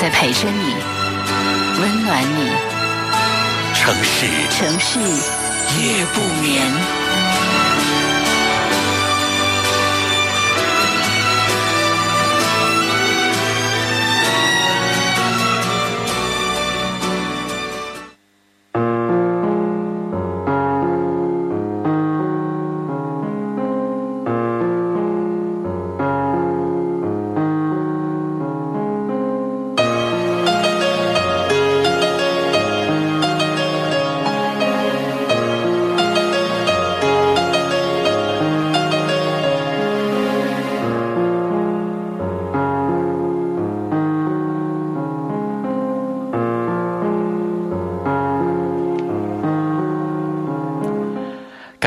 在陪着你，温暖你。城市城市夜不眠。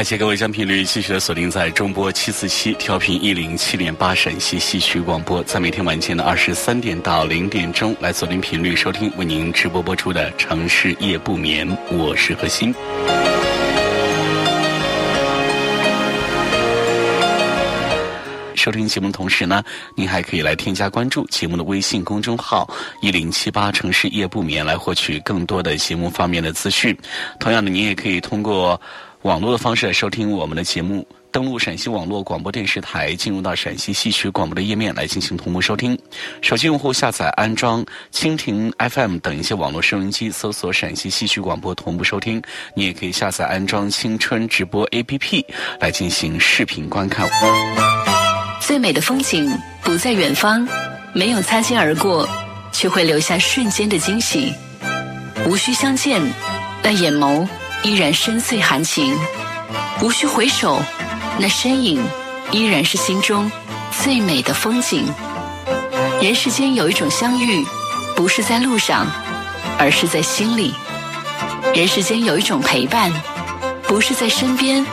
感谢各位将频率继续的锁定在中波七四七调频一零七点八陕西戏曲广播，在每天晚间的二十三点到零点钟来锁定频率收听为您直播播出的《城市夜不眠》，我是何欣。收听节目同时呢，您还可以来添加关注节目的微信公众号“一零七八城市夜不眠”来获取更多的节目方面的资讯。同样的，您也可以通过网络的方式来收听我们的节目。登录陕西网络广播电视台，进入到陕西戏曲广播的页面来进行同步收听。手机用户下载安装蜻蜓 FM 等一些网络收音机，搜索陕西戏曲广播同步收听。你也可以下载安装青春直播 APP 来进行视频观看。最美的风景不在远方，没有擦肩而过，却会留下瞬间的惊喜。无需相见，但眼眸依然深邃含情；无需回首，那身影依然是心中最美的风景。人世间有一种相遇，不是在路上，而是在心里；人世间有一种陪伴，不是在身边，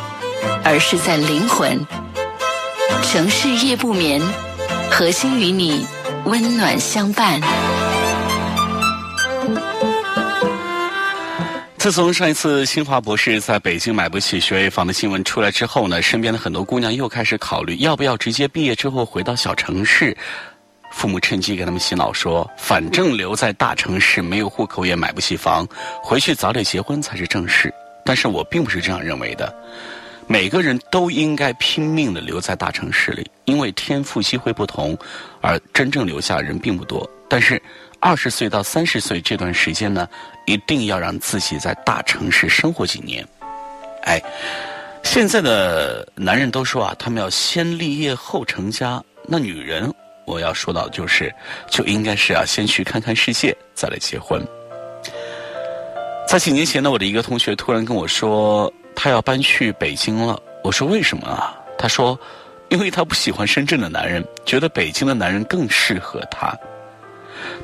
而是在灵魂。城市夜不眠，核心与你温暖相伴。自从上一次清华博士在北京买不起学位房的新闻出来之后呢，身边的很多姑娘又开始考虑要不要直接毕业之后回到小城市。父母趁机给他们洗脑说，反正留在大城市没有户口也买不起房，回去早点结婚才是正事。但是我并不是这样认为的。每个人都应该拼命的留在大城市里，因为天赋机会不同，而真正留下的人并不多。但是，二十岁到三十岁这段时间呢，一定要让自己在大城市生活几年。哎，现在的男人都说啊，他们要先立业后成家。那女人，我要说到就是，就应该是啊，先去看看世界，再来结婚。在几年前呢，我的一个同学突然跟我说。他要搬去北京了，我说为什么啊？他说，因为他不喜欢深圳的男人，觉得北京的男人更适合他。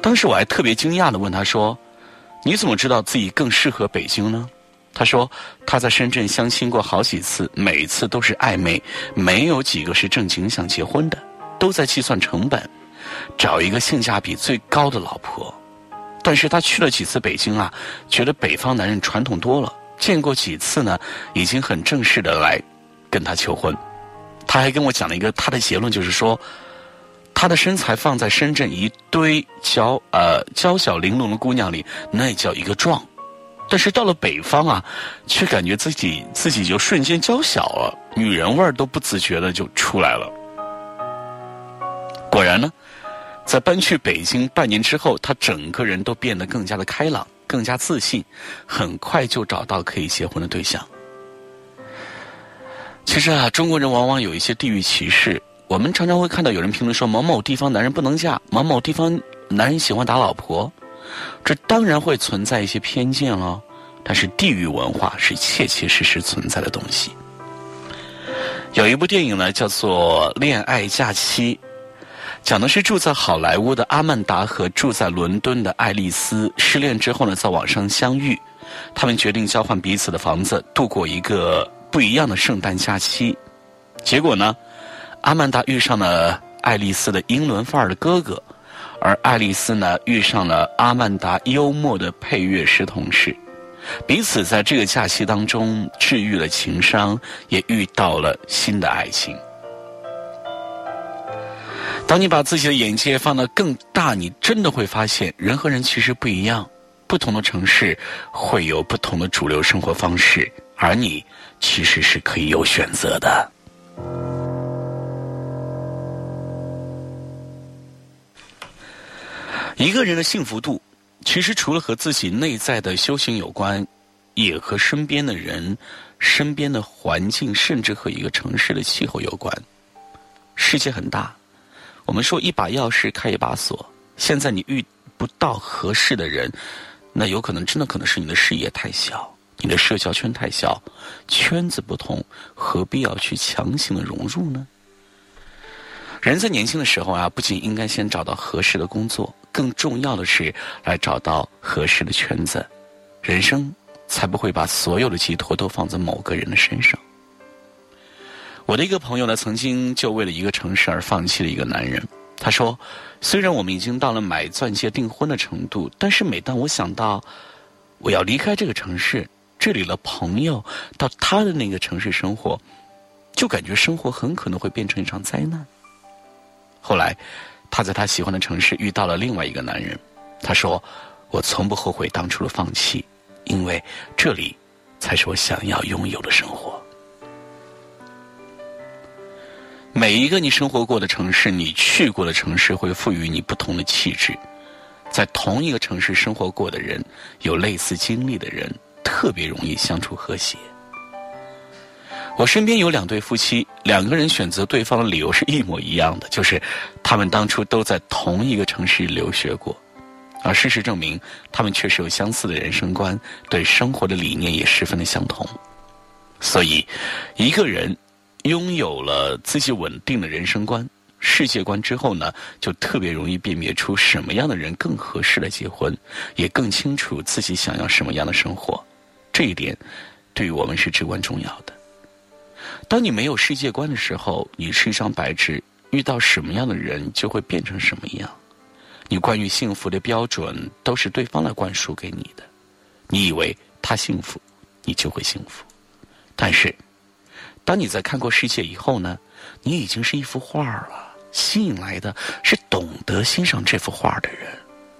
当时我还特别惊讶的问他说：“你怎么知道自己更适合北京呢？”他说他在深圳相亲过好几次，每次都是暧昧，没有几个是正经想结婚的，都在计算成本，找一个性价比最高的老婆。但是他去了几次北京啊，觉得北方男人传统多了。见过几次呢？已经很正式的来跟他求婚。他还跟我讲了一个他的结论，就是说他的身材放在深圳一堆娇呃娇小玲珑的姑娘里，那叫一个壮；但是到了北方啊，却感觉自己自己就瞬间娇小了，女人味儿都不自觉的就出来了。果然呢，在搬去北京半年之后，他整个人都变得更加的开朗。更加自信，很快就找到可以结婚的对象。其实啊，中国人往往有一些地域歧视。我们常常会看到有人评论说某某地方男人不能嫁，某某地方男人喜欢打老婆。这当然会存在一些偏见了，但是地域文化是切切实实存在的东西。有一部电影呢，叫做《恋爱假期》。讲的是住在好莱坞的阿曼达和住在伦敦的爱丽丝失恋之后呢，在网上相遇，他们决定交换彼此的房子，度过一个不一样的圣诞假期。结果呢，阿曼达遇上了爱丽丝的英伦范儿的哥哥，而爱丽丝呢遇上了阿曼达幽默的配乐师同事，彼此在这个假期当中治愈了情伤，也遇到了新的爱情。当你把自己的眼界放得更大，你真的会发现，人和人其实不一样。不同的城市会有不同的主流生活方式，而你其实是可以有选择的。一个人的幸福度，其实除了和自己内在的修行有关，也和身边的人、身边的环境，甚至和一个城市的气候有关。世界很大。我们说一把钥匙开一把锁，现在你遇不到合适的人，那有可能真的可能是你的视野太小，你的社交圈太小，圈子不同，何必要去强行的融入呢？人在年轻的时候啊，不仅应该先找到合适的工作，更重要的是来找到合适的圈子，人生才不会把所有的寄托都放在某个人的身上。我的一个朋友呢，曾经就为了一个城市而放弃了一个男人。他说：“虽然我们已经到了买钻戒订婚的程度，但是每当我想到我要离开这个城市，这里的朋友到他的那个城市生活，就感觉生活很可能会变成一场灾难。”后来，他在他喜欢的城市遇到了另外一个男人。他说：“我从不后悔当初的放弃，因为这里才是我想要拥有的生活。”每一个你生活过的城市，你去过的城市，会赋予你不同的气质。在同一个城市生活过的人，有类似经历的人，特别容易相处和谐。我身边有两对夫妻，两个人选择对方的理由是一模一样的，就是他们当初都在同一个城市留学过。而事实证明，他们确实有相似的人生观，对生活的理念也十分的相同。所以，一个人。拥有了自己稳定的人生观、世界观之后呢，就特别容易辨别出什么样的人更合适的结婚，也更清楚自己想要什么样的生活。这一点对于我们是至关重要的。当你没有世界观的时候，你是一张白纸，遇到什么样的人就会变成什么样。你关于幸福的标准都是对方来灌输给你的。你以为他幸福，你就会幸福，但是。当你在看过世界以后呢，你已经是一幅画了。吸引来的是懂得欣赏这幅画的人，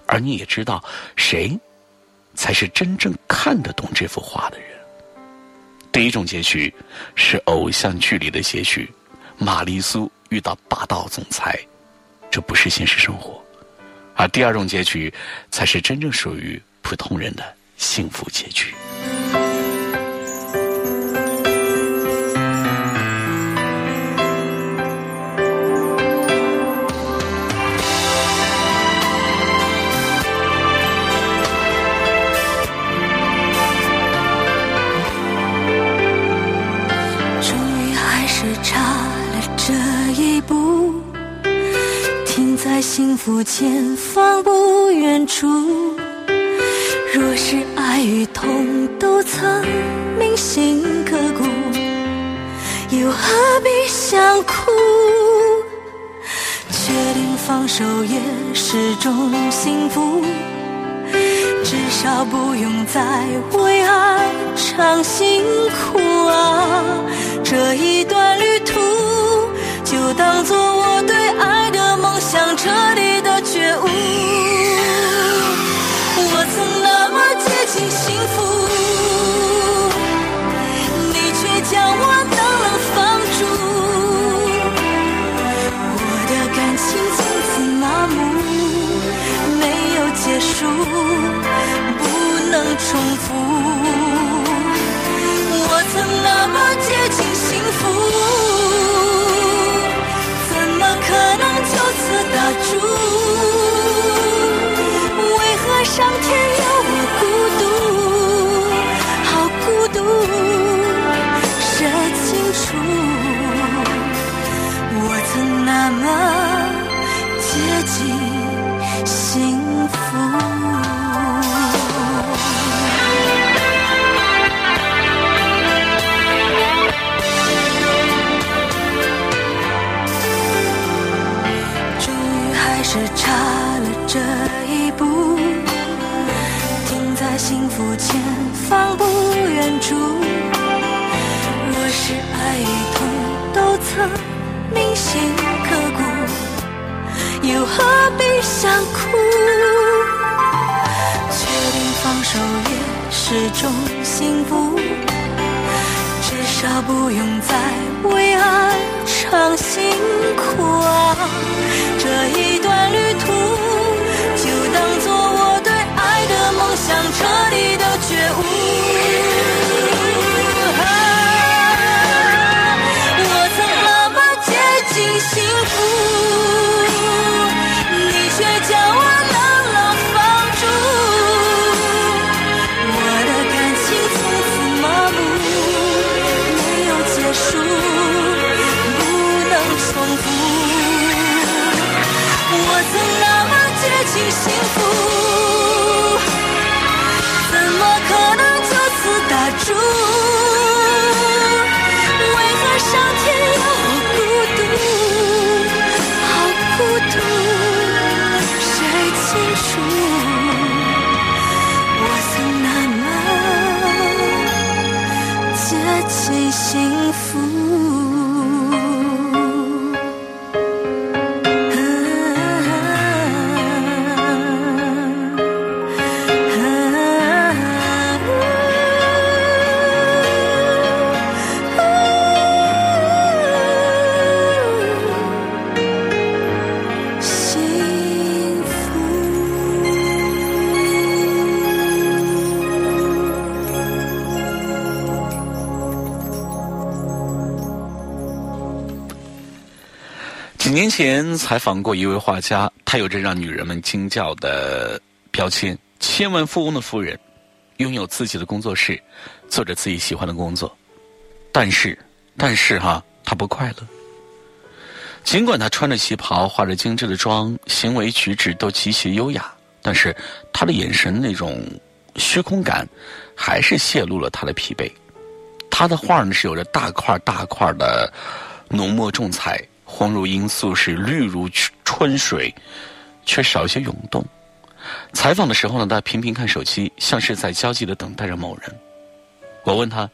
而你也知道谁才是真正看得懂这幅画的人。第一种结局是偶像剧里的结局，玛丽苏遇到霸道总裁，这不是现实生活。而第二种结局才是真正属于普通人的幸福结局。幸福前方不远处，若是爱与痛都曾铭心刻骨，又何必想哭？决定放手也是种幸福，至少不用再为爱尝辛苦啊！这一段旅途，就当做我对爱的想彻底的觉悟。幸福前方不远处。若是爱与痛都曾铭心刻骨，又何必想哭？决定放手也是种幸福，至少不用再为爱尝辛苦啊！这一段旅途，彻底前采访过一位画家，他有着让女人们惊叫的标签：千万富翁的夫人，拥有自己的工作室，做着自己喜欢的工作。但是，但是哈，他不快乐。尽管他穿着旗袍，化着精致的妆，行为举止都极其优雅，但是他的眼神那种虚空感，还是泄露了他的疲惫。他的画呢是有着大块大块的浓墨重彩，红如罂粟，是绿如春水，却少一些涌动。采访的时候呢，他频频看手机，像是在焦急的等待着某人。我问他，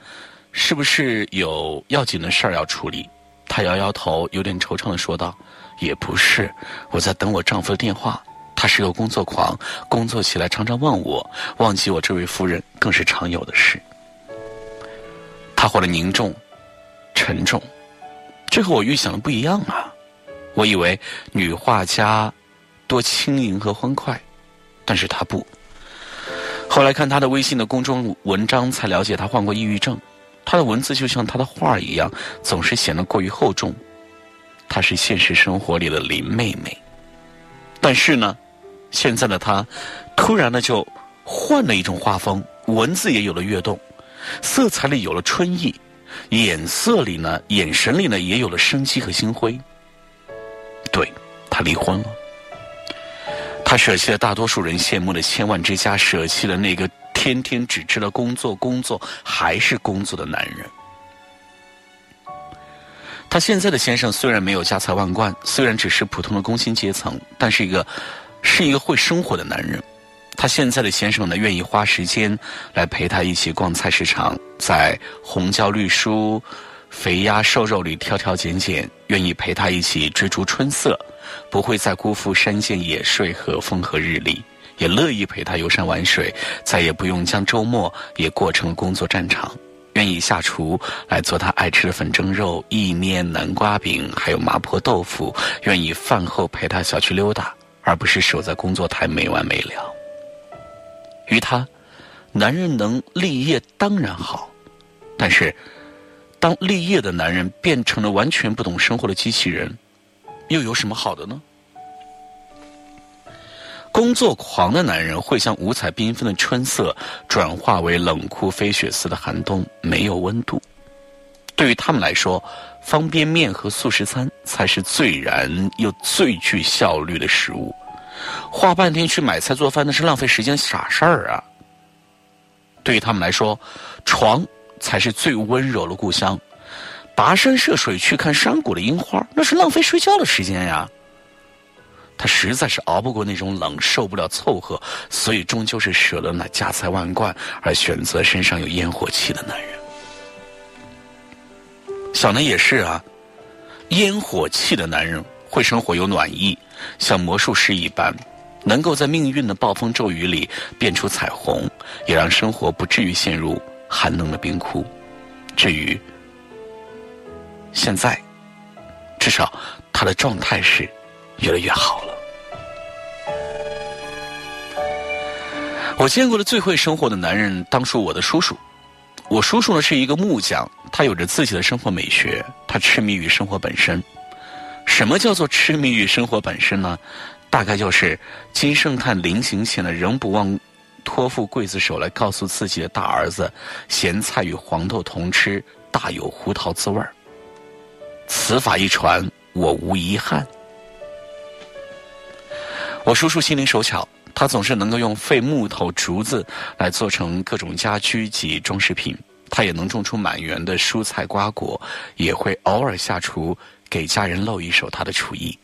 是不是有要紧的事儿要处理？他摇摇头，有点惆怅的说道：“也不是，我在等我丈夫的电话。他是个工作狂，工作起来常常忘我，忘记我这位夫人更是常有的事。”他活得凝重、沉重，这和我预想的不一样啊！我以为女画家多轻盈和欢快，但是她不。后来看她的微信的公众文章，才了解她患过抑郁症。她的文字就像她的画一样，总是显得过于厚重。她是现实生活里的林妹妹，但是呢，现在的她突然的就换了一种画风，文字也有了跃动。色彩里有了春意，眼色里呢，眼神里呢，也有了生机和星辉。对，他离婚了，他舍弃了大多数人羡慕的千万之家，舍弃了那个天天只知道工作、工作还是工作的男人。他现在的先生虽然没有家财万贯，虽然只是普通的工薪阶层，但是一个是一个会生活的男人。他现在的先生呢，愿意花时间来陪他一起逛菜市场，在红椒绿蔬、肥鸭瘦肉里挑挑拣拣，愿意陪他一起追逐春色，不会再辜负山涧野睡和风和日丽，也乐意陪他游山玩水，再也不用将周末也过成工作战场。愿意下厨来做他爱吃的粉蒸肉、意面、南瓜饼，还有麻婆豆腐。愿意饭后陪他小区溜达，而不是守在工作台没完没了。于他，男人能立业当然好，但是，当立业的男人变成了完全不懂生活的机器人，又有什么好的呢？工作狂的男人会将五彩缤纷的春色转化为冷酷非血丝的寒冬，没有温度。对于他们来说，方便面和速食餐才是最燃又最具效率的食物。花半天去买菜做饭，那是浪费时间傻事儿啊。对于他们来说，床才是最温柔的故乡。跋山涉水去看山谷的樱花，那是浪费睡觉的时间呀。他实在是熬不过那种冷，受不了凑合，所以终究是舍了那家财万贯，而选择身上有烟火气的男人。小南也是啊，烟火气的男人会生活有暖意，像魔术师一般，能够在命运的暴风骤雨里变出彩虹，也让生活不至于陷入寒冷的冰窟。至于现在，至少他的状态是越来越好了。我见过的最会生活的男人，当属我的叔叔。我叔叔呢是一个木匠，他有着自己的生活美学，他痴迷于生活本身。什么叫做痴迷于生活本身呢？大概就是金圣叹临行前呢，仍不忘托付刽子手来告诉自己的大儿子：咸菜与黄豆同吃，大有胡桃滋味儿。此法一传，我无遗憾。我叔叔心灵手巧。他总是能够用废木头、竹子来做成各种家居及装饰品。他也能种出满园的蔬菜瓜果，也会偶尔下厨给家人露一手他的厨艺。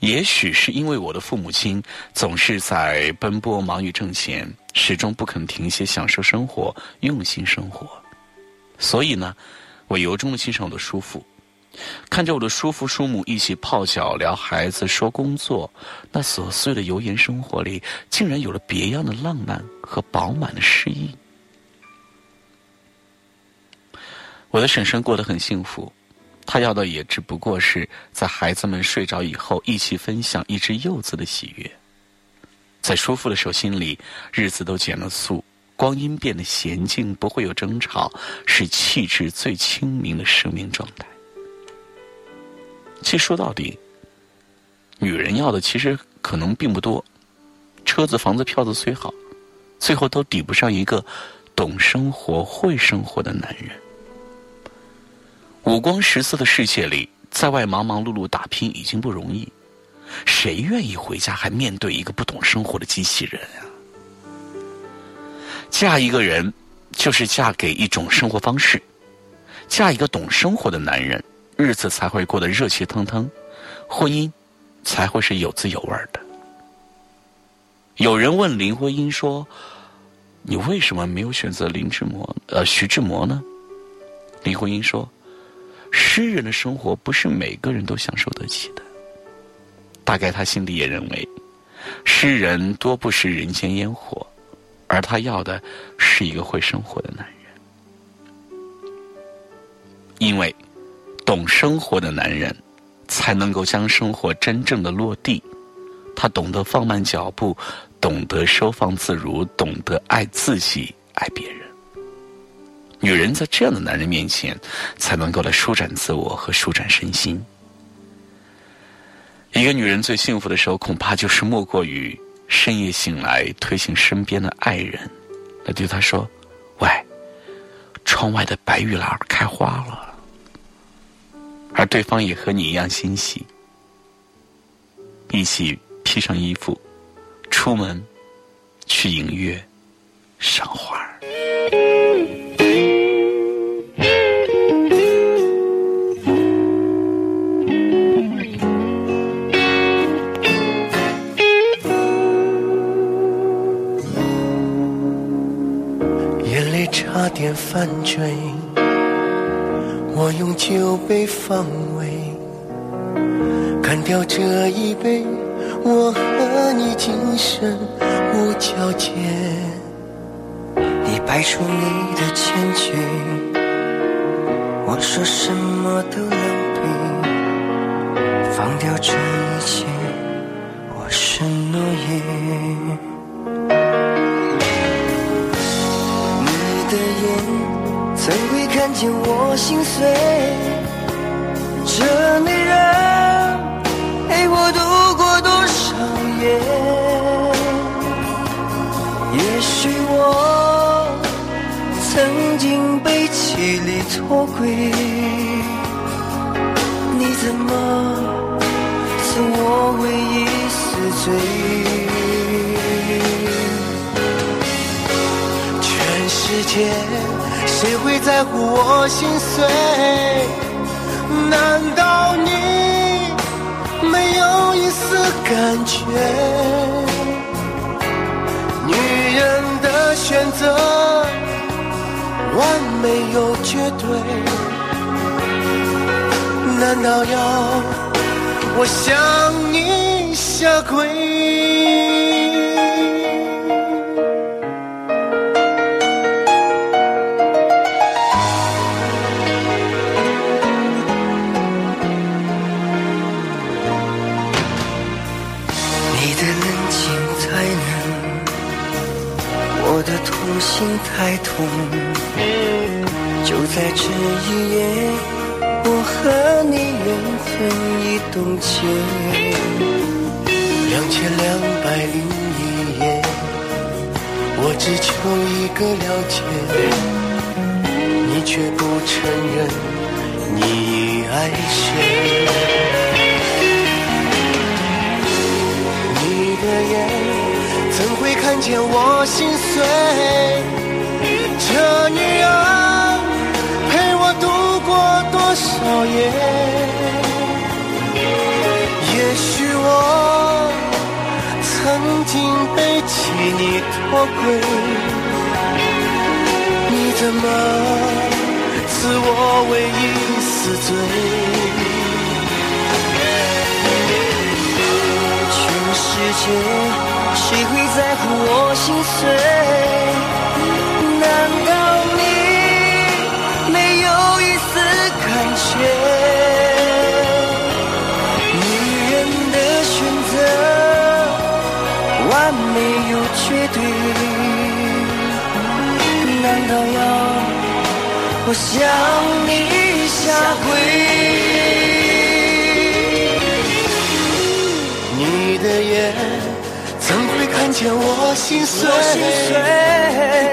也许是因为我的父母亲总是在奔波忙于挣钱，始终不肯停歇享受生活、用心生活，所以呢，我由衷的欣赏我的叔父。看着我的叔父叔母一起泡脚、聊孩子、说工作，那琐碎的油盐生活里，竟然有了别样的浪漫和饱满的诗意。我的婶婶过得很幸福，他要的也只不过是在孩子们睡着以后，一起分享一只柚子的喜悦。在舒服的手心里，日子都减了速，光阴变得娴静，不会有争吵，是气质最清明的生命状态。其实说到底，女人要的其实可能并不多，车子、房子、票子虽好，最后都抵不上一个懂生活、会生活的男人。五光十色的世界里，在外忙忙碌碌打拼已经不容易，谁愿意回家还面对一个不懂生活的机器人啊？嫁一个人，就是嫁给一种生活方式，嫁一个懂生活的男人。日子才会过得热气腾腾，婚姻才会是有滋有味的。有人问林徽因说：“你为什么没有选择林志摩？呃，徐志摩呢？”林徽因说：“诗人的生活不是每个人都享受得起的。”大概他心里也认为，诗人多不食人间烟火，而他要的是一个会生活的男人，因为。懂生活的男人，才能够将生活真正的落地。他懂得放慢脚步，懂得收放自如，懂得爱自己，爱别人。女人在这样的男人面前，才能够来舒展自我和舒展身心。一个女人最幸福的时候，恐怕就是莫过于深夜醒来，推醒身边的爱人，来对他说：“喂，窗外的白玉兰开花了。”而对方也和你一样欣喜，一起披上衣服，出门去迎月赏花儿。点翻转。我用酒杯防卫，干掉这一杯，我和你今生无交界。你摆出你的坚决，我说什么都狼狈，放掉这一切，我是诺言。的眼。怎会看见我心碎？这女人陪我度过多少夜？也许我曾经背弃里脱轨，你怎么赐我唯一死罪。世界谁会在乎我心碎？难道你没有一丝感觉？女人的选择，完美又绝对，难道要？我向你下跪。心太痛，就在这一夜。我和你缘分已冻结，两千两百零一夜，我只求一个了解，你却不承认你已爱谁。你的眼怎会看见我心碎？这女人陪我度过。多少夜？也许我曾经背弃你脱轨，你怎么赐我唯一死罪？全世界谁会在乎我心碎？难道你没有一丝？感觉，女人的选择完美又绝对，难道要我向你下跪？你的眼见我心碎？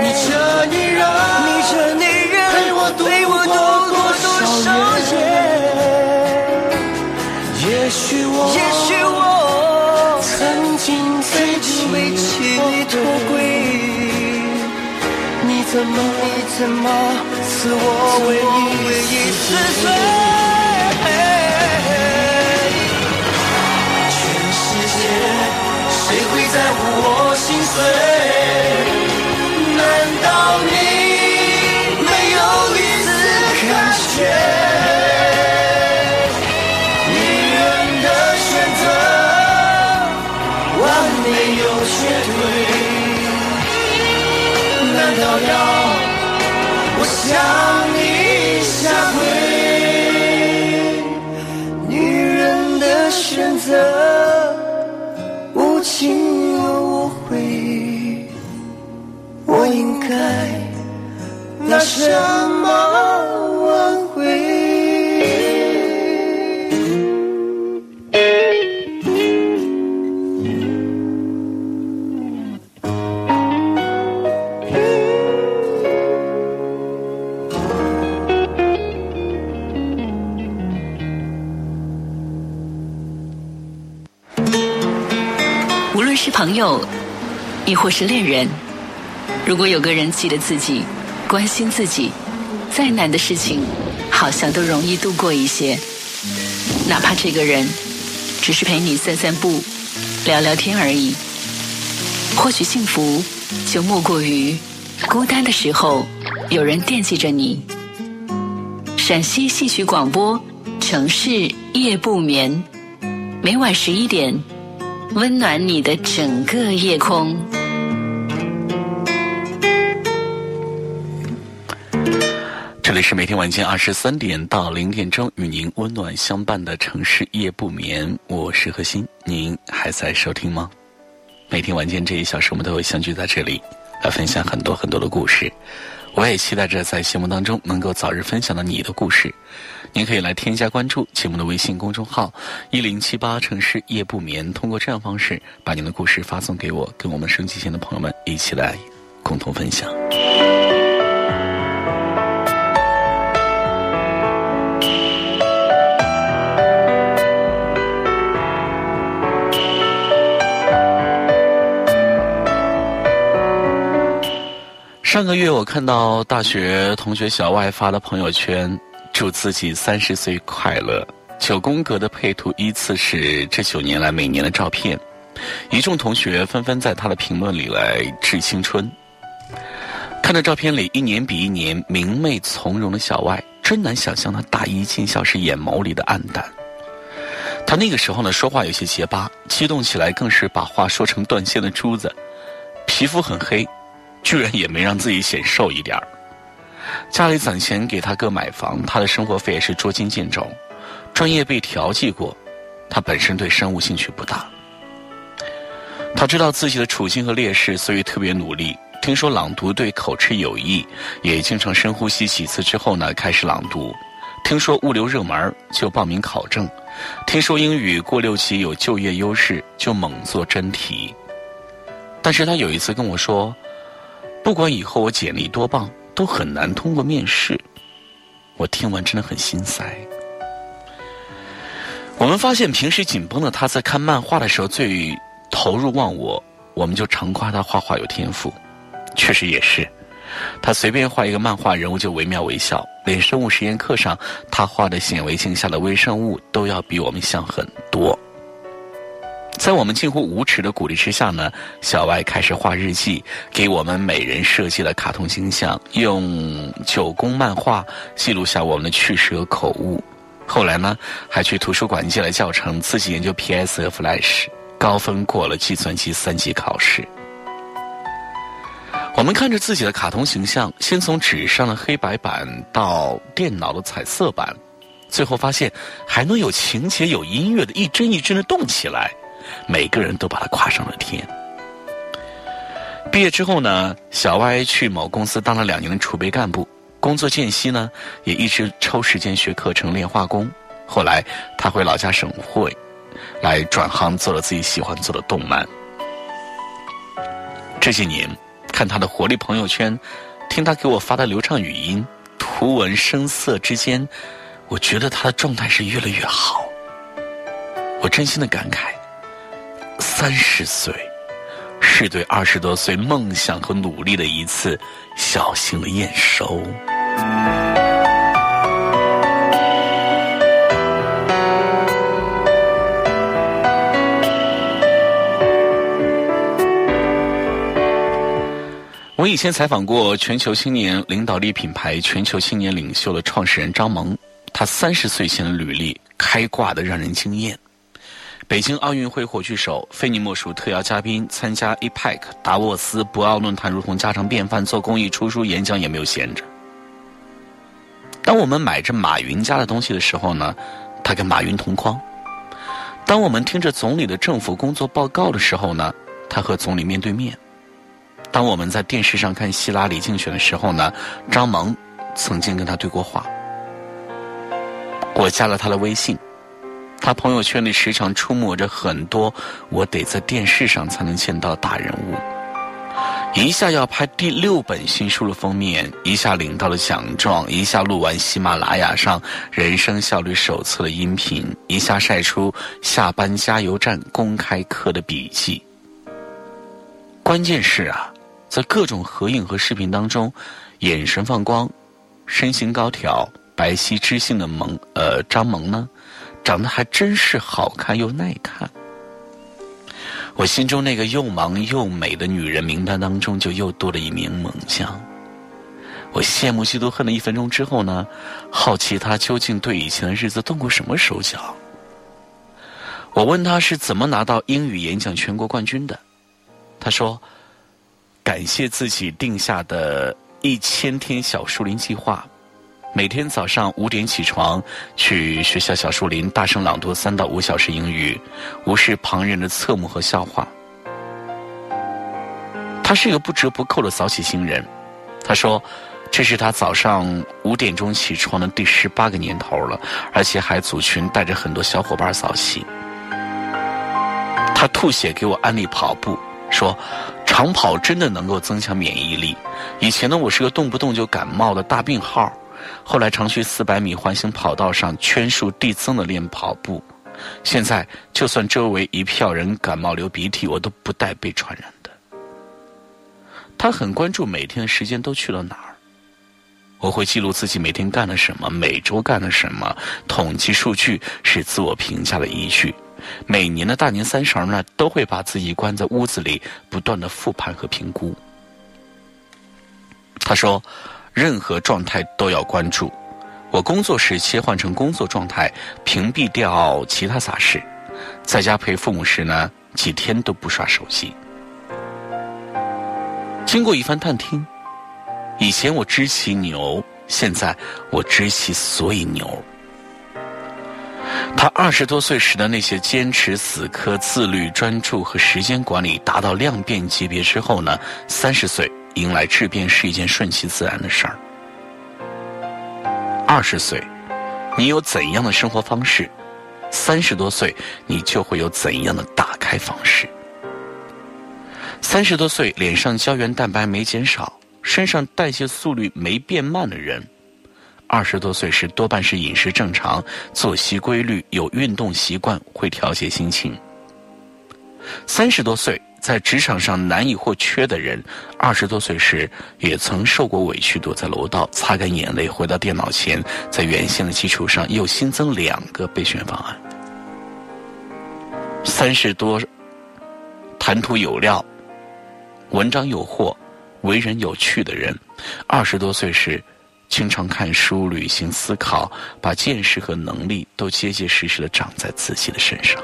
你这女人，你这女人陪我度过。少夜，也许我，也许我曾经背弃你脱轨，你怎么，你怎么赐我唯一唯一死罪？心碎，难道你没有一丝感觉？女人的选择完美又绝对。难道要我想？什么挽回？朋友，亦或是恋人，如果有个人记得自己，关心自己，再难的事情，好像都容易度过一些。哪怕这个人只是陪你散散步、聊聊天而已。或许幸福就莫过于孤单的时候有人惦记着你。陕西戏曲广播，城市夜不眠，每晚十一点。温暖你的整个夜空。是每天晚间二十三点到零点钟与您温暖相伴的城市夜不眠，我是何欣，您还在收听吗？每天晚间这一小时，我们都会相聚在这里，来分享很多很多的故事。我也期待着在节目当中能够早日分享到你的故事。您可以来添加关注节目的微信公众号“一零七八城市夜不眠”，通过这样方式把您的故事发送给我，跟我们升级前的朋友们一起来共同分享。上个月我看到大学同学小外发的朋友圈，祝自己三十岁快乐。九宫格的配图依次是这九年来每年的照片，一众同学纷纷在他的评论里来致青春。看着照片里一年比一年明媚从容的小外，真难想象他大一进校时眼眸里的暗淡。他那个时候呢，说话有些结巴，激动起来更是把话说成断线的珠子，皮肤很黑。居然也没让自己显瘦一点儿。家里攒钱给他哥买房，他的生活费也是捉襟见肘。专业被调剂过，他本身对生物兴趣不大。他知道自己的处境和劣势，所以特别努力。听说朗读对口吃有益，也经常深呼吸几次之后呢，开始朗读。听说物流热门，就报名考证。听说英语过六级有就业优势，就猛做真题。但是他有一次跟我说。不管以后我简历多棒，都很难通过面试。我听完真的很心塞。我们发现平时紧绷的他在看漫画的时候最投入忘我，我们就常夸他画画有天赋。确实也是，他随便画一个漫画人物就惟妙惟肖，连生物实验课上他画的显微镜下的微生物都要比我们像很多。在我们近乎无耻的鼓励之下呢，小外开始画日记，给我们每人设计了卡通形象，用九宫漫画记录下我们的趣事和口误。后来呢，还去图书馆借了教程，自己研究 PS 和 Flash，高分过了计算机三级考试。我们看着自己的卡通形象，先从纸上的黑白版到电脑的彩色版，最后发现还能有情节、有音乐的，一帧一帧的动起来。每个人都把他夸上了天。毕业之后呢，小歪去某公司当了两年的储备干部，工作间隙呢，也一直抽时间学课程练画工。后来他回老家省会，来转行做了自己喜欢做的动漫。这些年，看他的活力朋友圈，听他给我发的流畅语音，图文声色之间，我觉得他的状态是越来越好。我真心的感慨。三十岁，是对二十多岁梦想和努力的一次小型的验收。我以前采访过全球青年领导力品牌、全球青年领袖的创始人张萌，他三十岁前的履历开挂的让人惊艳。北京奥运会火炬手，非你莫属特邀嘉宾，参加 APEC、达沃斯、博鳌论坛如同家常便饭，做公益、出书、演讲也没有闲着。当我们买着马云家的东西的时候呢，他跟马云同框；当我们听着总理的政府工作报告的时候呢，他和总理面对面；当我们在电视上看希拉里竞选的时候呢，张萌曾经跟他对过话。我加了他的微信。他朋友圈里时常出没着很多我得在电视上才能见到大人物，一下要拍第六本新书的封面，一下领到了奖状，一下录完喜马拉雅上人生效率手册的音频，一下晒出下班加油站公开课的笔记。关键是啊，在各种合影和视频当中，眼神放光，身形高挑、白皙知性的萌呃张萌呢。长得还真是好看又耐看，我心中那个又忙又美的女人名单当中就又多了一名猛将。我羡慕嫉妒恨了一分钟之后呢，好奇她究竟对以前的日子动过什么手脚。我问她是怎么拿到英语演讲全国冠军的，她说：“感谢自己定下的一千天小树林计划。”每天早上五点起床，去学校小树林大声朗读三到五小时英语，无视旁人的侧目和笑话。他是一个不折不扣的早起型人。他说：“这是他早上五点钟起床的第十八个年头了，而且还组群带着很多小伙伴早起。”他吐血给我安利跑步，说：“长跑真的能够增强免疫力。以前呢，我是个动不动就感冒的大病号。”后来常去四百米环形跑道上圈数递增的练跑步，现在就算周围一票人感冒流鼻涕，我都不带被传染的。他很关注每天的时间都去了哪儿。我会记录自己每天干了什么，每周干了什么，统计数据是自我评价的依据。每年的大年三十呢，都会把自己关在屋子里，不断的复盘和评估。他说：“任何状态都要关注。我工作时切换成工作状态，屏蔽掉其他杂事。在家陪父母时呢，几天都不刷手机。”经过一番探听，以前我知其牛，现在我知其所以牛。他二十多岁时的那些坚持、死磕、自律、专注和时间管理达到量变级别之后呢，三十岁迎来质变是一件顺其自然的事儿。二十岁，你有怎样的生活方式，三十多岁你就会有怎样的打开方式。三十多岁脸上胶原蛋白没减少，身上代谢速率没变慢的人。二十多岁时多半是饮食正常、作息规律、有运动习惯、会调节心情。三十多岁在职场上难以或缺的人，二十多岁时也曾受过委屈，躲在楼道擦干眼泪，回到电脑前，在原先的基础上又新增两个备选方案。三十多，谈吐有料、文章有货、为人有趣的人，二十多岁时。经常看书、旅行、思考，把见识和能力都结结实实的长在自己的身上。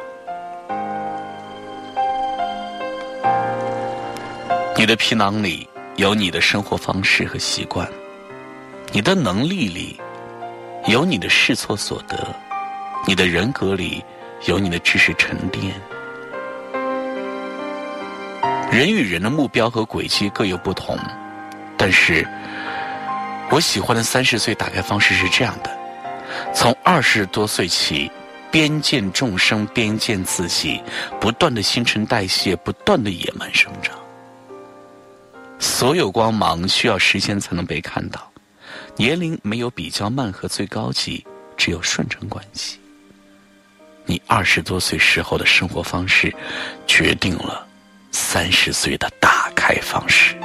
你的皮囊里有你的生活方式和习惯，你的能力里有你的试错所得，你的人格里有你的知识沉淀。人与人的目标和轨迹各有不同，但是。我喜欢的三十岁打开方式是这样的：从二十多岁起，边见众生，边见自己，不断的新陈代谢，不断的野蛮生长。所有光芒需要时间才能被看到，年龄没有比较慢和最高级，只有顺承关系。你二十多岁时候的生活方式，决定了三十岁的打开方式。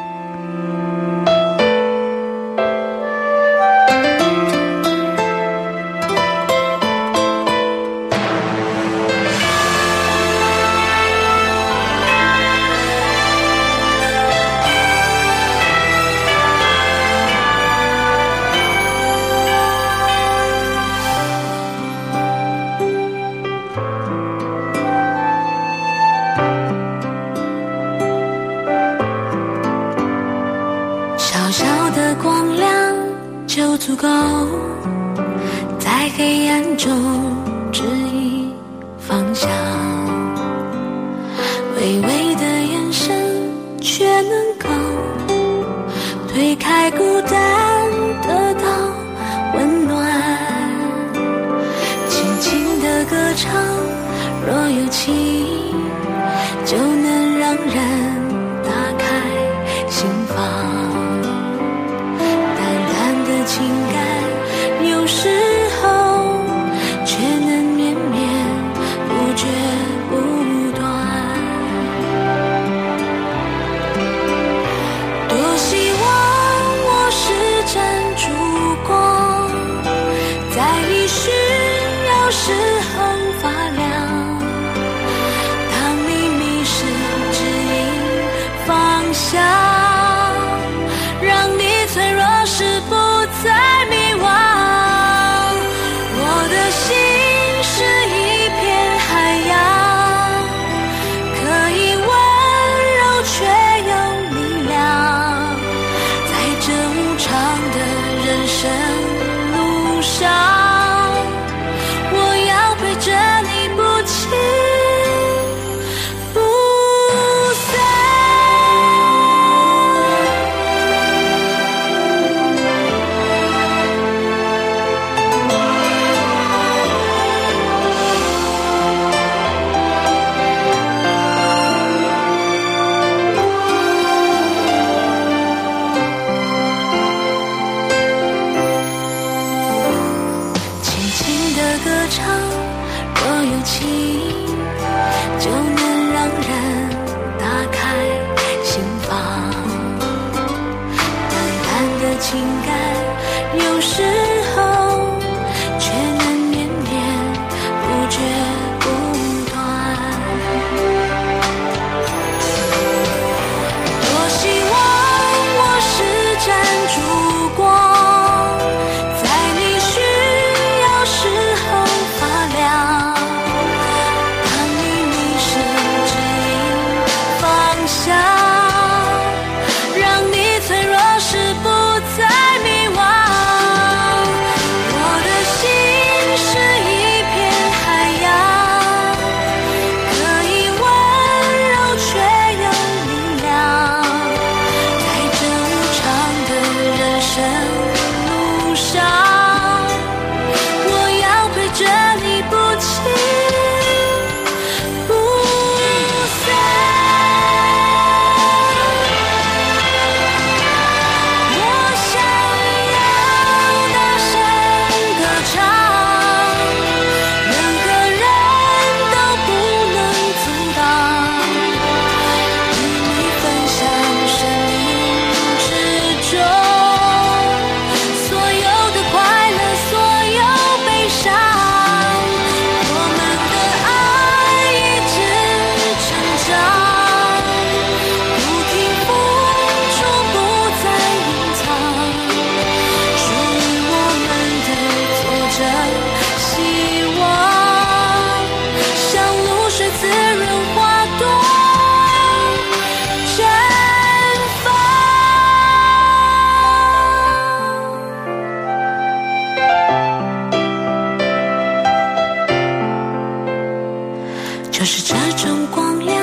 就是这种光亮，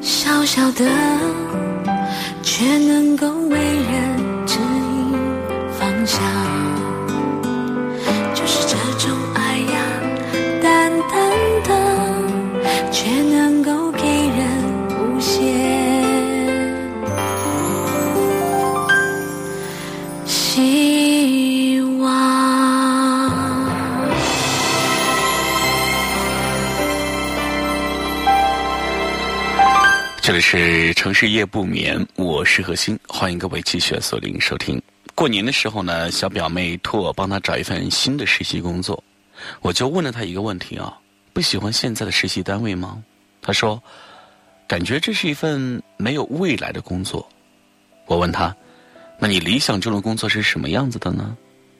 小小的，却能够是城市夜不眠，我是何欣，欢迎各位继续锁定收听。过年的时候呢，小表妹托我帮她找一份新的实习工作，我就问了她一个问题啊：不喜欢现在的实习单位吗？她说，感觉这是一份没有未来的工作。我问她，那你理想中的工作是什么样子的呢？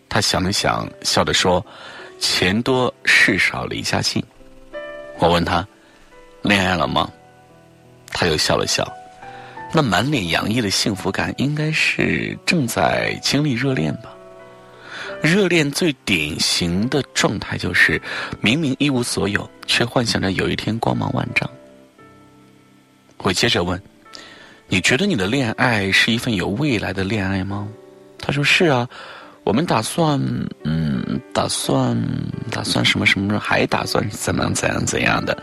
她想了想，笑着说，钱多事少离家近。我问她，恋爱了吗？他又笑了笑，那满脸洋溢的幸福感，应该是正在经历热恋吧。热恋最典型的状态就是，明明一无所有，却幻想着有一天光芒万丈。我接着问：“你觉得你的恋爱是一份有未来的恋爱吗？”他说：“是啊，我们打算，嗯，打算，打算什么什么，还打算怎么样怎样怎样的。”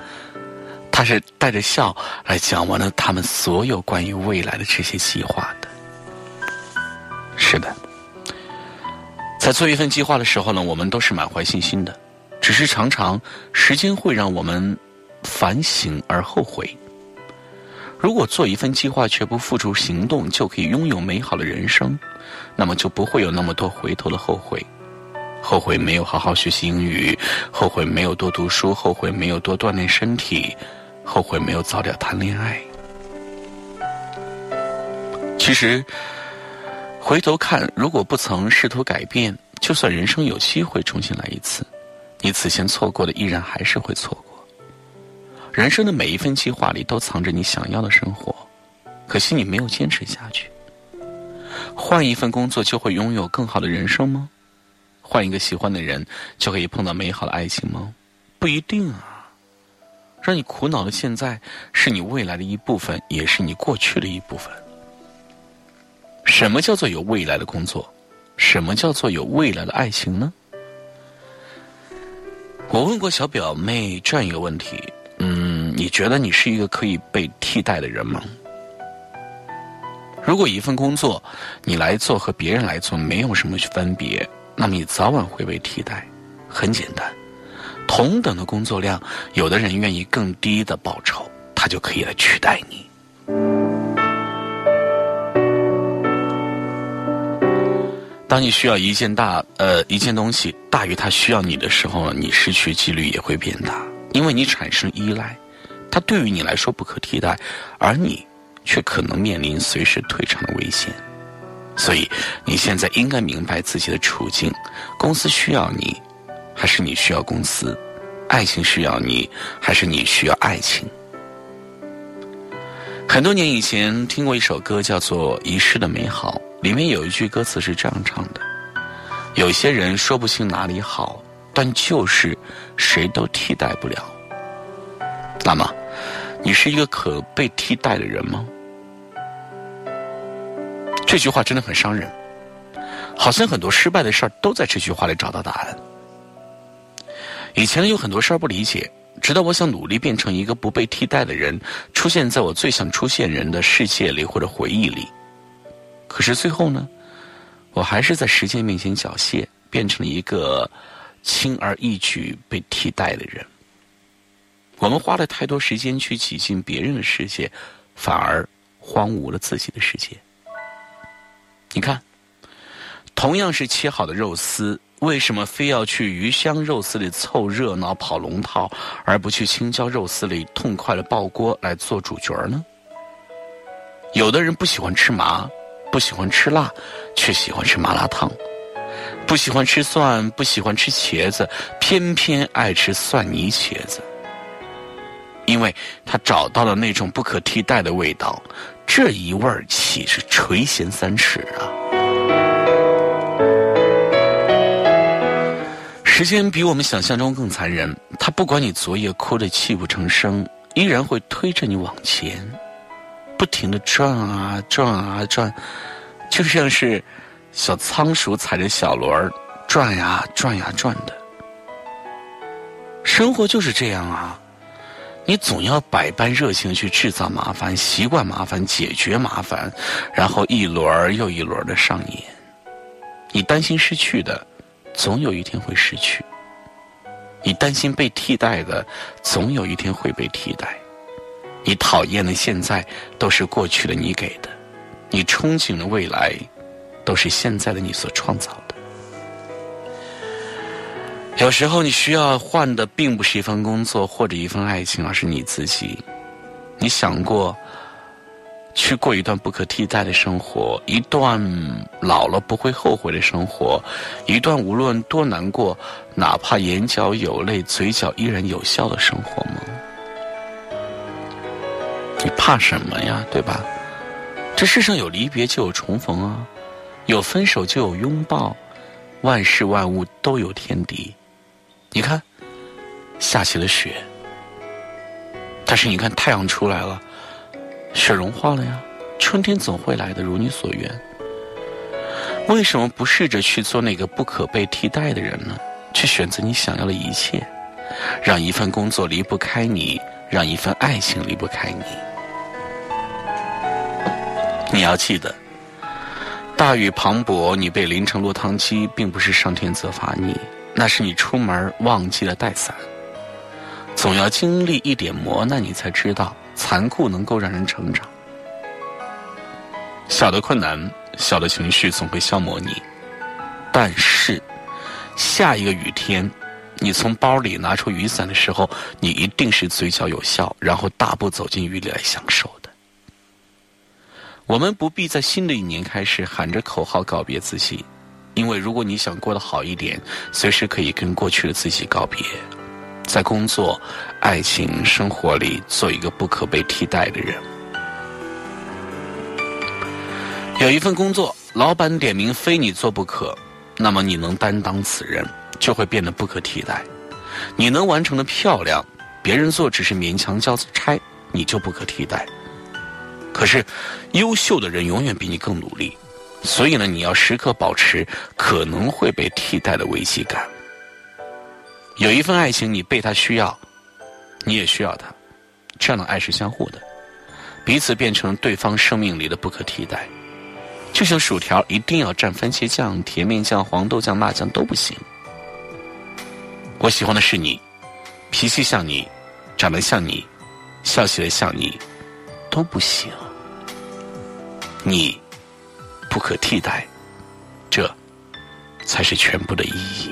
他是带着笑来讲完了他们所有关于未来的这些计划的。是的，在做一份计划的时候呢，我们都是满怀信心的，只是常常时间会让我们反省而后悔。如果做一份计划却不付诸行动就可以拥有美好的人生，那么就不会有那么多回头的后悔。后悔没有好好学习英语，后悔没有多读书，后悔没有多锻炼身体，后悔没有早点谈恋爱。其实，回头看，如果不曾试图改变，就算人生有机会重新来一次，你此前错过的依然还是会错过。人生的每一份计划里都藏着你想要的生活，可惜你没有坚持下去。换一份工作就会拥有更好的人生吗？换一个喜欢的人就可以碰到美好的爱情吗？不一定啊。让你苦恼的现在，是你未来的一部分，也是你过去的一部分。什么叫做有未来的工作？什么叫做有未来的爱情呢？我问过小表妹这样一个问题：嗯，你觉得你是一个可以被替代的人吗？如果一份工作你来做和别人来做没有什么分别，那么你早晚会被替代。很简单，同等的工作量，有的人愿意更低的报酬，他就可以来取代你。当你需要一件大呃一件东西大于他需要你的时候，你失去几率也会变大，因为你产生依赖，它对于你来说不可替代，而你却可能面临随时退场的危险。所以你现在应该明白自己的处境：公司需要你，还是你需要公司？爱情需要你，还是你需要爱情？很多年以前听过一首歌，叫做《遗失的美好》，里面有一句歌词是这样唱的：“有些人说不清哪里好，但就是谁都替代不了。”那么，你是一个可被替代的人吗？这句话真的很伤人，好像很多失败的事儿都在这句话里找到答案。以前有很多事儿不理解，直到我想努力变成一个不被替代的人，出现在我最想出现人的世界里或者回忆里。可是最后呢，我还是在时间面前缴械，变成了一个轻而易举被替代的人。我们花了太多时间去挤进别人的世界，反而荒芜了自己的世界。你看，同样是切好的肉丝，为什么非要去鱼香肉丝里凑热闹、跑龙套，而不去青椒肉丝里痛快的爆锅来做主角呢？有的人不喜欢吃麻，不喜欢吃辣，却喜欢吃麻辣烫；不喜欢吃蒜，不喜欢吃茄子，偏偏爱吃蒜泥茄子，因为他找到了那种不可替代的味道。这一味儿岂是垂涎三尺啊！时间比我们想象中更残忍，他不管你昨夜哭得泣不成声，依然会推着你往前，不停的转啊转啊转，就像是小仓鼠踩着小轮儿转呀转呀转的。生活就是这样啊。你总要百般热情去制造麻烦，习惯麻烦，解决麻烦，然后一轮又一轮的上演。你担心失去的，总有一天会失去；你担心被替代的，总有一天会被替代。你讨厌的现在，都是过去的你给的；你憧憬的未来，都是现在的你所创造的。有时候你需要换的并不是一份工作或者一份爱情，而是你自己。你想过去过一段不可替代的生活，一段老了不会后悔的生活，一段无论多难过，哪怕眼角有泪，嘴角依然有笑的生活吗？你怕什么呀？对吧？这世上有离别就有重逢啊，有分手就有拥抱，万事万物都有天敌。你看，下起了雪，但是你看太阳出来了，雪融化了呀。春天总会来的，如你所愿。为什么不试着去做那个不可被替代的人呢？去选择你想要的一切，让一份工作离不开你，让一份爱情离不开你。你要记得，大雨磅礴，你被淋成落汤鸡，并不是上天责罚你。那是你出门忘记了带伞，总要经历一点磨难，你才知道残酷能够让人成长。小的困难、小的情绪总会消磨你，但是下一个雨天，你从包里拿出雨伞的时候，你一定是嘴角有笑，然后大步走进雨里来享受的。我们不必在新的一年开始喊着口号告别自己。因为如果你想过得好一点，随时可以跟过去的自己告别，在工作、爱情、生活里做一个不可被替代的人。有一份工作，老板点名非你做不可，那么你能担当此任，就会变得不可替代。你能完成的漂亮，别人做只是勉强交差，你就不可替代。可是，优秀的人永远比你更努力。所以呢，你要时刻保持可能会被替代的危机感。有一份爱情，你被他需要，你也需要他，这样的爱是相互的，彼此变成对方生命里的不可替代。就像薯条一定要蘸番茄酱、甜面酱、黄豆酱、辣酱都不行。我喜欢的是你，脾气像你，长得像你，笑起来像你，都不行。你。不可替代，这才是全部的意义。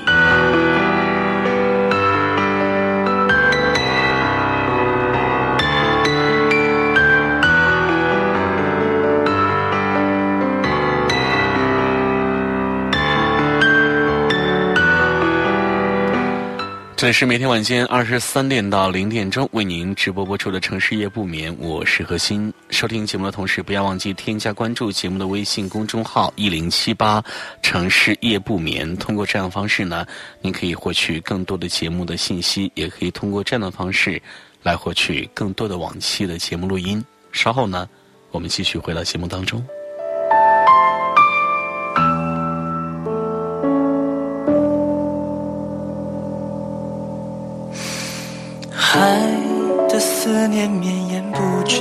这里是每天晚间二十三点到零点钟为您直播播出的《城市夜不眠》，我是何欣。收听节目的同时，不要忘记添加关注节目的微信公众号一零七八城市夜不眠。通过这样的方式呢，您可以获取更多的节目的信息，也可以通过这样的方式来获取更多的往期的节目录音。稍后呢，我们继续回到节目当中。思念绵延不绝，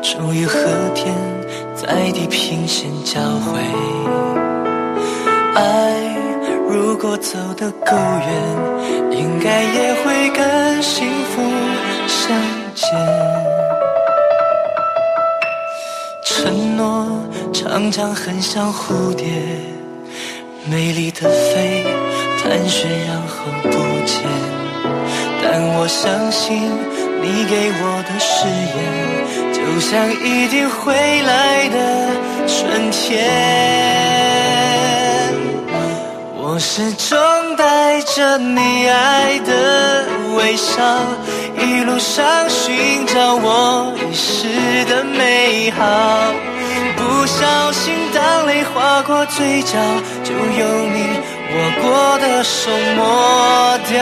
终于和天在地平线交汇。爱如果走得够远，应该也会跟幸福相见。承诺常常很像蝴蝶，美丽的飞，盘旋然后不见。但我相信你给我的誓言，就像一定会来的春天。我始终带着你爱的微笑，一路上寻找我遗失的美好。不小心，当泪划过嘴角，就用你握过的手抹掉。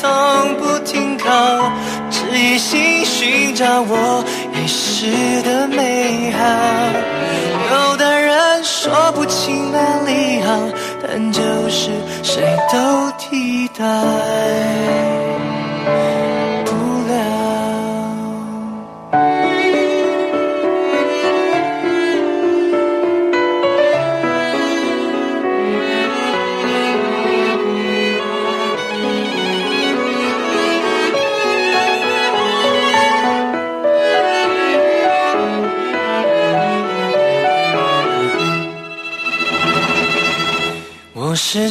从不停靠，只一心寻找我遗失的美好。有的人说不清哪里好，但就是谁都替代。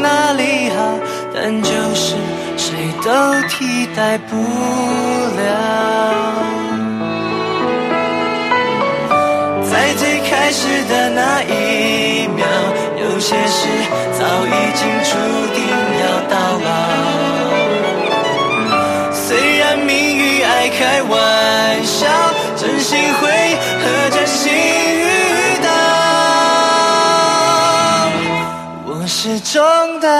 哪里好，但就是谁都替代不了。在最开始的那一秒，有些事早已经注定要到老。虽然命运爱开玩笑，真心会和真心遇到。我。始终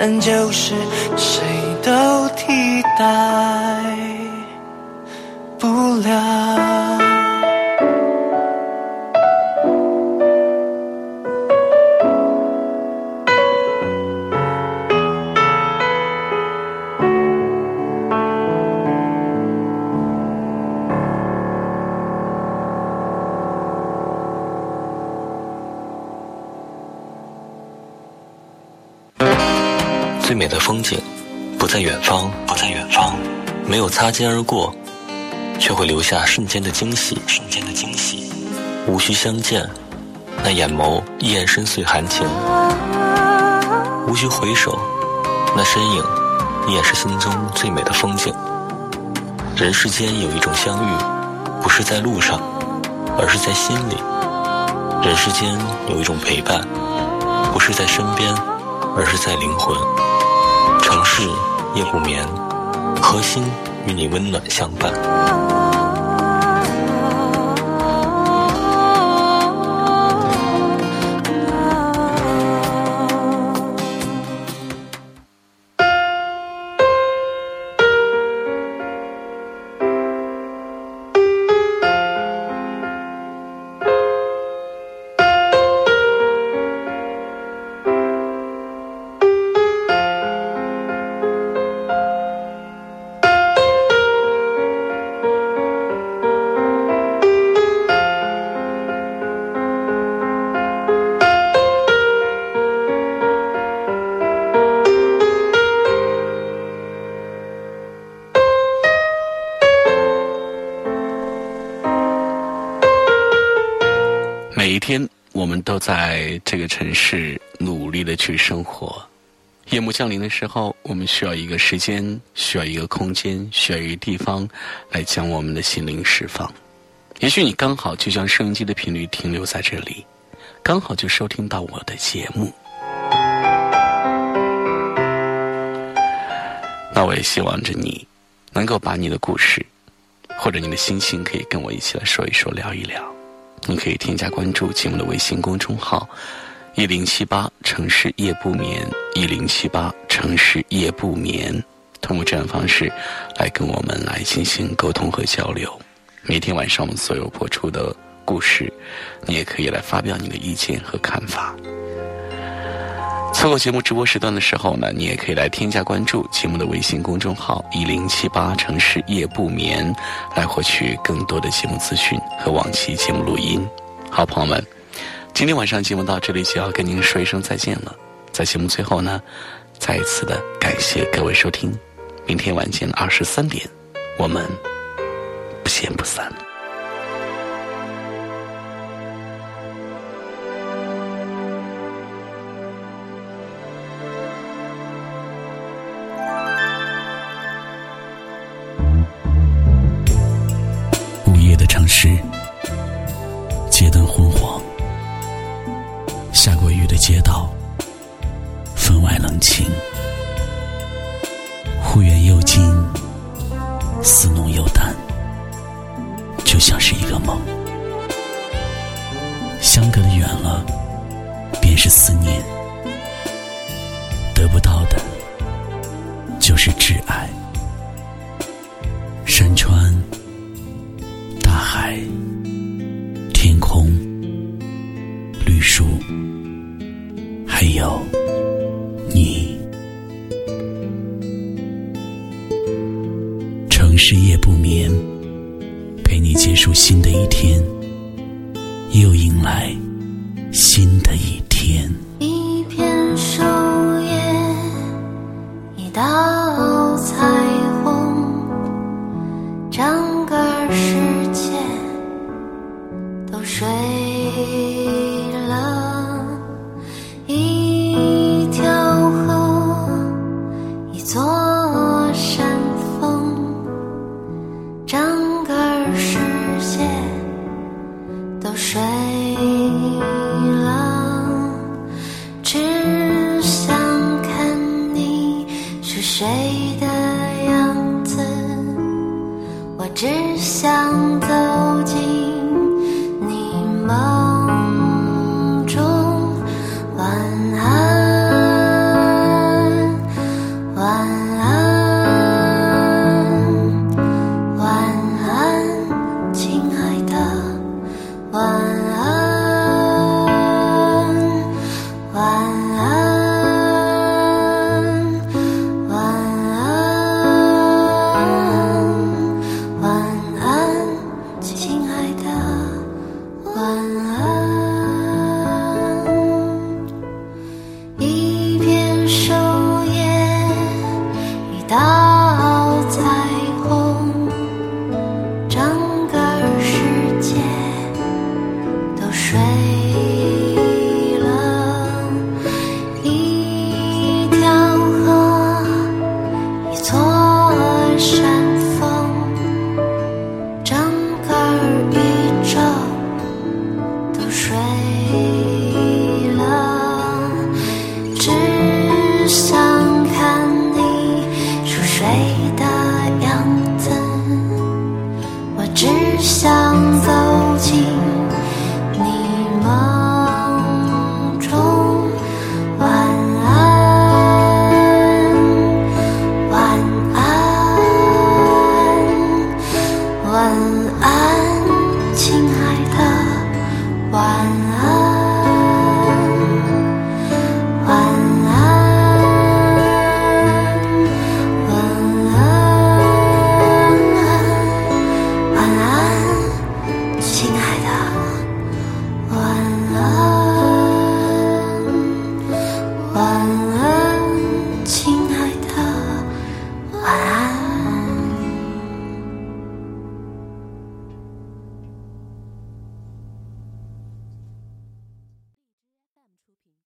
但就是谁都替代不了。在远方，不在远方，没有擦肩而过，却会留下瞬间的惊喜，瞬间的惊喜。无需相见，那眼眸依然深邃含情；无需回首，那身影依然是心中最美的风景。人世间有一种相遇，不是在路上，而是在心里。人世间有一种陪伴，不是在身边，而是在灵魂。城市夜不眠，核心与你温暖相伴。我们都在这个城市努力的去生活。夜幕降临的时候，我们需要一个时间，需要一个空间，需要一个地方，来将我们的心灵释放。也许你刚好就将收音机的频率停留在这里，刚好就收听到我的节目。那我也希望着你，能够把你的故事，或者你的心情，可以跟我一起来说一说，聊一聊。你可以添加关注节目的微信公众号“一零七八城市夜不眠”，一零七八城市夜不眠，通过这样方式来跟我们来进行沟通和交流。每天晚上我们所有播出的故事，你也可以来发表你的意见和看法。错过节目直播时段的时候呢，你也可以来添加关注节目的微信公众号“一零七八城市夜不眠”，来获取更多的节目资讯和往期节目录音。好，朋友们，今天晚上节目到这里就要跟您说一声再见了。在节目最后呢，再一次的感谢各位收听。明天晚间二十三点，我们不见不散。的街道，分外冷清。忽远又近，似浓又淡，就像是一个梦。相隔的远了，便是思念。得不到的，